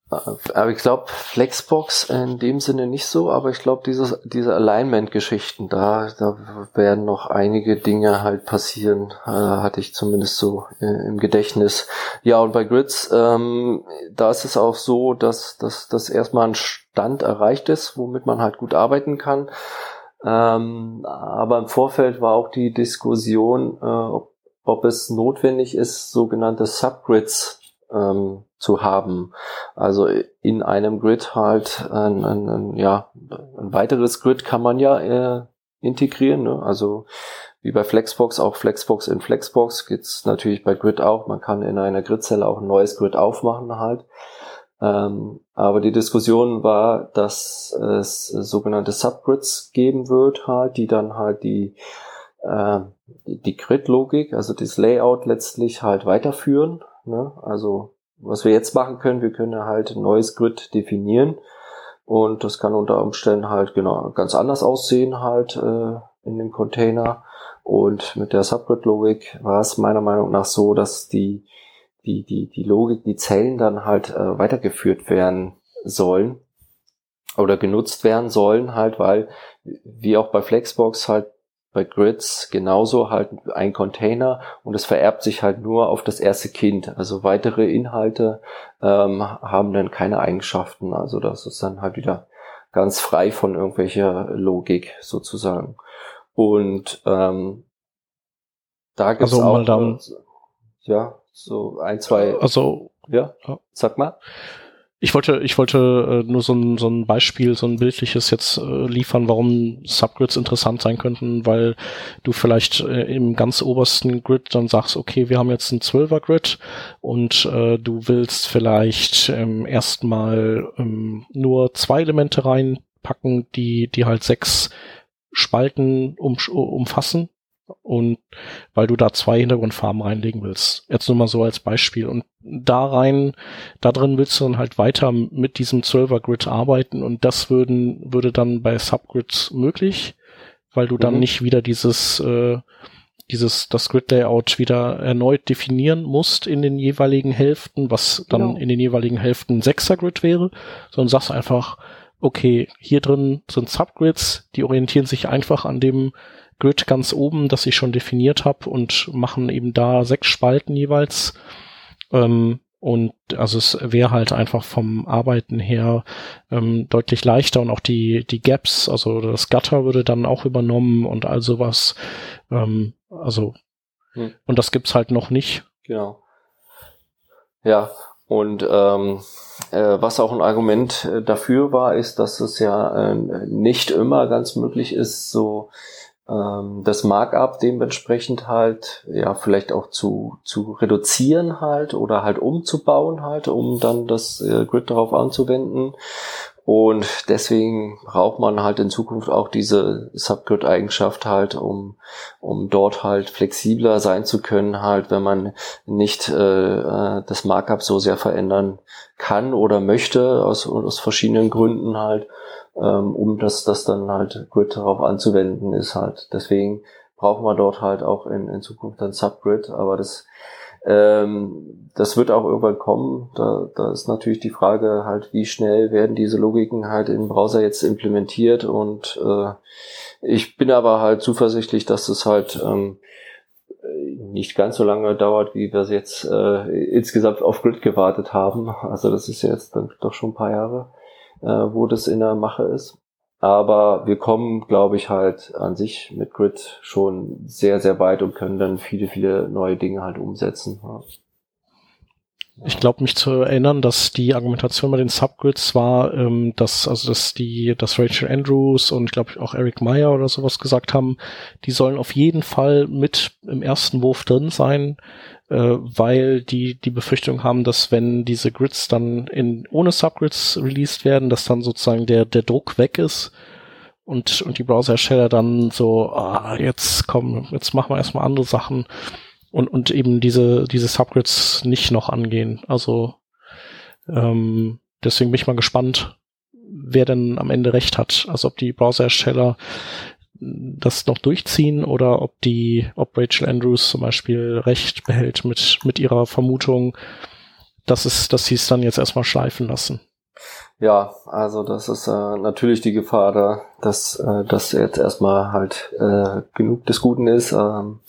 Aber ich glaube, Flexbox in dem Sinne nicht so, aber ich glaube, diese, diese Alignment-Geschichten, da, da werden noch einige Dinge halt passieren, äh, hatte ich zumindest so äh, im Gedächtnis. Ja, und bei Grids, ähm, da ist es auch so, dass, dass, dass erstmal ein Stand erreicht ist, womit man halt gut arbeiten kann. Ähm, aber im Vorfeld war auch die Diskussion, äh, ob, ob es notwendig ist, sogenannte Subgrids ähm, zu haben. Also in einem Grid halt ein, ein, ein, ja, ein weiteres Grid kann man ja äh, integrieren. Ne? Also wie bei Flexbox, auch Flexbox in Flexbox geht's natürlich bei Grid auch. Man kann in einer Gridzelle auch ein neues Grid aufmachen halt. Ähm, aber die Diskussion war, dass es sogenannte Subgrids geben wird halt, die dann halt die äh, die Grid-Logik, also das Layout letztlich halt weiterführen. Ne? Also was wir jetzt machen können, wir können halt ein neues Grid definieren und das kann unter Umständen halt genau ganz anders aussehen halt äh, in dem Container. Und mit der Subgrid-Logik war es meiner Meinung nach so, dass die, die, die, die Logik, die Zellen dann halt äh, weitergeführt werden sollen oder genutzt werden sollen halt, weil wie auch bei Flexbox halt bei Grids genauso halt ein Container und es vererbt sich halt nur auf das erste Kind. Also weitere Inhalte ähm, haben dann keine Eigenschaften. Also das ist dann halt wieder ganz frei von irgendwelcher Logik sozusagen. Und ähm, da gibt es also, auch ja so ein zwei. Also ja, sag mal. Ich wollte, ich wollte äh, nur so ein, so ein Beispiel, so ein bildliches jetzt äh, liefern, warum Subgrids interessant sein könnten, weil du vielleicht äh, im ganz obersten Grid dann sagst, okay, wir haben jetzt einen 12er Grid und äh, du willst vielleicht ähm, erstmal ähm, nur zwei Elemente reinpacken, die, die halt sechs Spalten um, umfassen und weil du da zwei Hintergrundfarben reinlegen willst. Jetzt nur mal so als Beispiel. Und da rein, da drin willst du dann halt weiter mit diesem 12er Grid arbeiten und das würden, würde dann bei Subgrids möglich, weil du dann mhm. nicht wieder dieses, äh, dieses, das Grid-Layout wieder erneut definieren musst in den jeweiligen Hälften, was dann genau. in den jeweiligen Hälften 6er Grid wäre, sondern sagst einfach, okay, hier drin sind Subgrids, die orientieren sich einfach an dem Grid ganz oben, das ich schon definiert habe und machen eben da sechs Spalten jeweils. Ähm, und also es wäre halt einfach vom Arbeiten her ähm, deutlich leichter und auch die, die Gaps, also das Gutter würde dann auch übernommen und all sowas. Ähm, also, hm. und das gibt's halt noch nicht. Genau. Ja, und ähm, äh, was auch ein Argument äh, dafür war, ist, dass es ja äh, nicht immer ganz möglich ist, so ähm, das Markup dementsprechend halt, ja, vielleicht auch zu, zu reduzieren halt oder halt umzubauen halt, um dann das äh, Grid darauf anzuwenden. Und deswegen braucht man halt in Zukunft auch diese Subgrid-Eigenschaft halt, um, um dort halt flexibler sein zu können, halt, wenn man nicht äh, äh das Markup so sehr verändern kann oder möchte, aus, aus verschiedenen Gründen halt, ähm, um das, das dann halt Grid darauf anzuwenden ist halt. Deswegen brauchen wir dort halt auch in, in Zukunft ein Subgrid, aber das Ähm, das wird auch irgendwann kommen. Da, da ist natürlich die Frage halt, wie schnell werden diese Logiken halt im Browser jetzt implementiert und äh, ich bin aber halt zuversichtlich, dass es halt ähm, nicht ganz so lange dauert, wie wir es jetzt äh, insgesamt auf Grid gewartet haben. Also das ist jetzt dann doch schon ein paar Jahre, äh, wo das in der Mache ist. Aber wir kommen, glaube ich, halt an sich mit Grid schon sehr, sehr weit und können dann viele, viele neue Dinge halt umsetzen. Ja. Ich glaube mich zu erinnern, dass die Argumentation bei den Subgrids war, ähm, dass also dass die, dass Rachel Andrews und glaube ich auch Eric Meyer oder sowas gesagt haben, die sollen auf jeden Fall mit im ersten Wurf drin sein, weil die die Befürchtung haben, dass wenn diese Grids dann in ohne Subgrids released werden, dass dann sozusagen der der Druck weg ist und und die Browserhersteller dann so, ah, jetzt kommen, jetzt machen wir erstmal andere Sachen und, und eben diese, diese Subgrids nicht noch angehen. Also ähm, deswegen bin ich mal gespannt, wer denn am Ende recht hat. Also ob die Browserhersteller das noch durchziehen oder ob die, ob Rachel Andrews zum Beispiel recht behält mit, mit ihrer Vermutung, dass es, dass sie es dann jetzt erstmal schleifen lassen. Ja, also das ist äh, natürlich die Gefahr da, dass äh, das jetzt erstmal halt äh, genug des Guten ist. Ähm,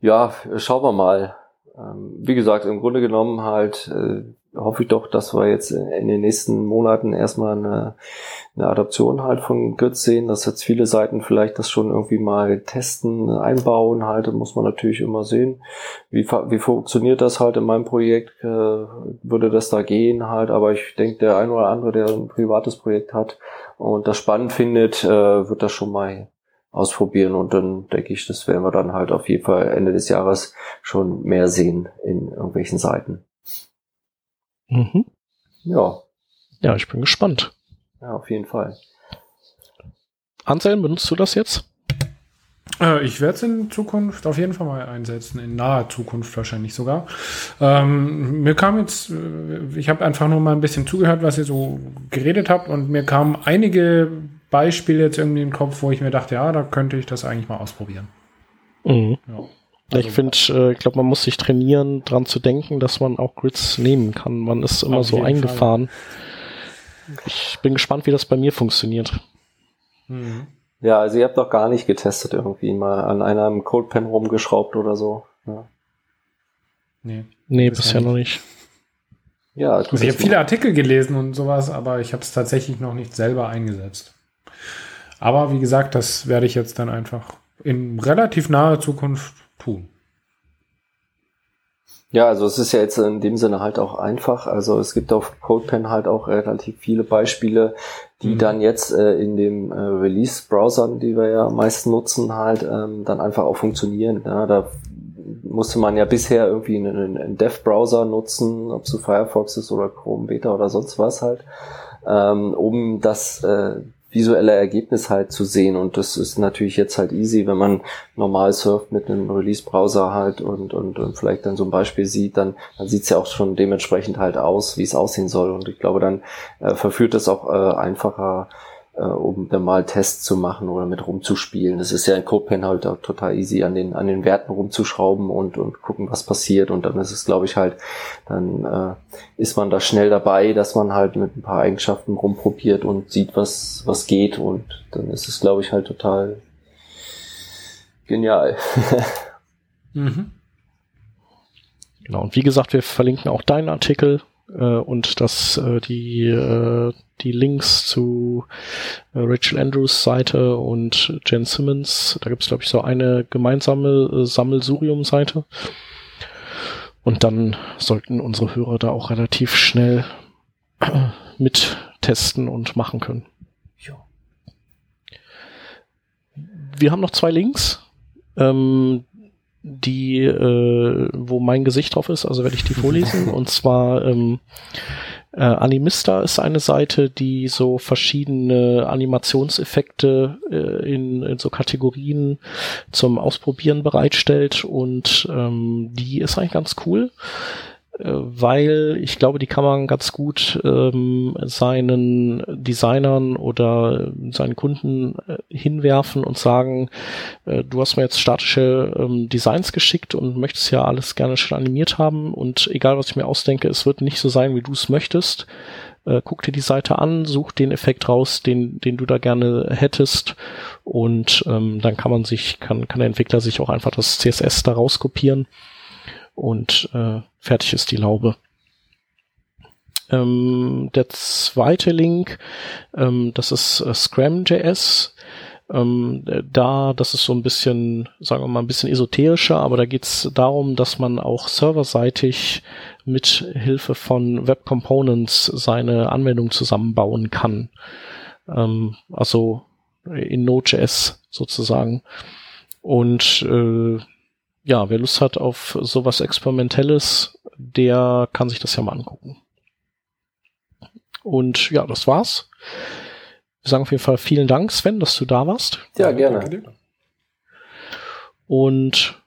ja, schauen wir mal. Ähm, wie gesagt, im Grunde genommen halt äh, hoffe ich doch, dass wir jetzt in den nächsten Monaten erstmal eine, eine Adaption halt von Grid sehen, dass jetzt viele Seiten vielleicht das schon irgendwie mal testen, einbauen halt, muss man natürlich immer sehen. Wie, wie funktioniert das halt in meinem Projekt? Äh, würde das da gehen halt, aber ich denke, der ein oder andere, der ein privates Projekt hat und das spannend findet, äh, wird das schon mal ausprobieren und dann denke ich, das werden wir dann halt auf jeden Fall Ende des Jahres schon mehr sehen in irgendwelchen Seiten. Mhm. Ja. Ja, ich bin gespannt. Ja, auf jeden Fall. Anselm, benutzt du das jetzt? Äh, ich werde es in Zukunft auf jeden Fall mal einsetzen, in naher Zukunft wahrscheinlich sogar. Ähm, mir kam jetzt, äh, ich habe einfach nur mal ein bisschen zugehört, was ihr so geredet habt und mir kamen einige Beispiel jetzt irgendwie im Kopf, wo ich mir dachte, ja, da könnte ich das eigentlich mal ausprobieren. Mhm. Ja. Also, ich finde, äh, ich glaube, man muss sich trainieren, dran zu denken, dass man auch Grids nehmen kann. Man ist immer so eingefahren. Fall. Ich bin gespannt, wie das bei mir funktioniert. Mhm. Ja, also ihr habt doch gar nicht getestet irgendwie mal an einem Codepen rumgeschraubt oder so. Ja. Nee, nee bisher noch nicht. Ja, also ich habe viele Artikel gelesen und sowas, aber ich habe es tatsächlich noch nicht selber eingesetzt. Aber wie gesagt, das werde ich jetzt dann einfach in relativ naher Zukunft tun. Ja, also es ist ja jetzt in dem Sinne halt auch einfach. Also es gibt auf CodePen halt auch relativ viele Beispiele, die mhm. dann jetzt äh, in dem äh, Release-Browsern, die wir ja meist nutzen, halt ähm, dann einfach auch funktionieren. Ja, da musste man ja bisher irgendwie einen, einen Dev-Browser nutzen, ob es Firefox ist oder Chrome Beta oder sonst was halt, ähm, um das äh, visuelle Ergebnis halt zu sehen. Und das ist natürlich jetzt halt easy, wenn man normal surft mit einem Release-Browser halt und, und, und vielleicht dann so ein Beispiel sieht, dann, dann sieht es ja auch schon dementsprechend halt aus, wie es aussehen soll. Und ich glaube, dann äh, verführt es auch äh, einfacher, äh, um dann mal Tests zu machen oder mit rumzuspielen. Das ist ja in CodePen halt auch total easy, an den, an den Werten rumzuschrauben und, und gucken, was passiert. Und dann ist es, glaube ich, halt, dann äh, ist man da schnell dabei, dass man halt mit ein paar Eigenschaften rumprobiert und sieht, was, was geht. Und dann ist es, glaube ich, halt total genial. mhm. Genau, und wie gesagt, wir verlinken auch deinen Artikel äh, und dass äh, die, äh, die Links zu äh, Rachel Andrews Seite und Jen Simmons, da gibt es glaube ich so eine gemeinsame äh, Sammelsurium-Seite. Und dann sollten unsere Hörer da auch relativ schnell äh, mit testen und machen können. Ja. Wir haben noch zwei Links. Ähm, die, äh, wo mein Gesicht drauf ist, also werde ich die vorlesen. und zwar ähm, äh, Animista ist eine Seite, die so verschiedene Animationseffekte äh, in, in so Kategorien zum Ausprobieren bereitstellt und ähm, die ist eigentlich ganz cool. Äh, weil ich glaube, die kann man ganz gut ähm, seinen Designern oder seinen Kunden äh, hinwerfen und sagen, äh, du hast mir jetzt statische ähm, Designs geschickt und möchtest ja alles gerne schon animiert haben und egal was ich mir ausdenke, es wird nicht so sein, wie du es möchtest. Äh, guck dir die Seite an, such den Effekt raus, den, den du da gerne hättest und ähm, dann kann man sich, kann, kann der Entwickler sich auch einfach das CSS da rauskopieren und äh, fertig ist die Laube. Ähm, der zweite Link, ähm, das ist äh, Scram.js. Ähm, da, das ist so ein bisschen, sagen wir mal, ein bisschen esoterischer, aber da geht es darum, dass man auch serverseitig mit Hilfe von Web Components seine Anwendung zusammenbauen kann. Ähm, also in Node.js sozusagen. Und äh, ja, wer Lust hat auf sowas Experimentelles, der kann sich das ja mal angucken. Und ja, das war's. Wir sagen auf jeden Fall vielen Dank, Sven, dass du da warst. Ja, gerne. Und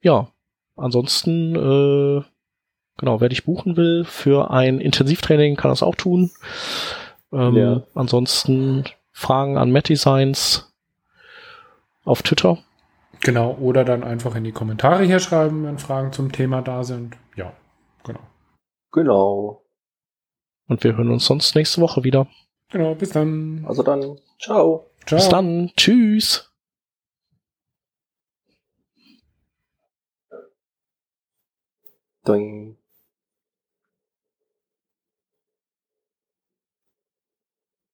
ja, ansonsten, äh, genau, wer dich buchen will für ein Intensivtraining, kann das auch tun. Ähm, ja. Ansonsten Fragen an Matt Designs auf Twitter. Genau, oder dann einfach in die Kommentare hier schreiben, wenn Fragen zum Thema da sind. Ja, genau. Genau. Und wir hören uns sonst nächste Woche wieder. Genau, bis dann. Also dann, ciao. ciao. Bis dann, tschüss. Doing.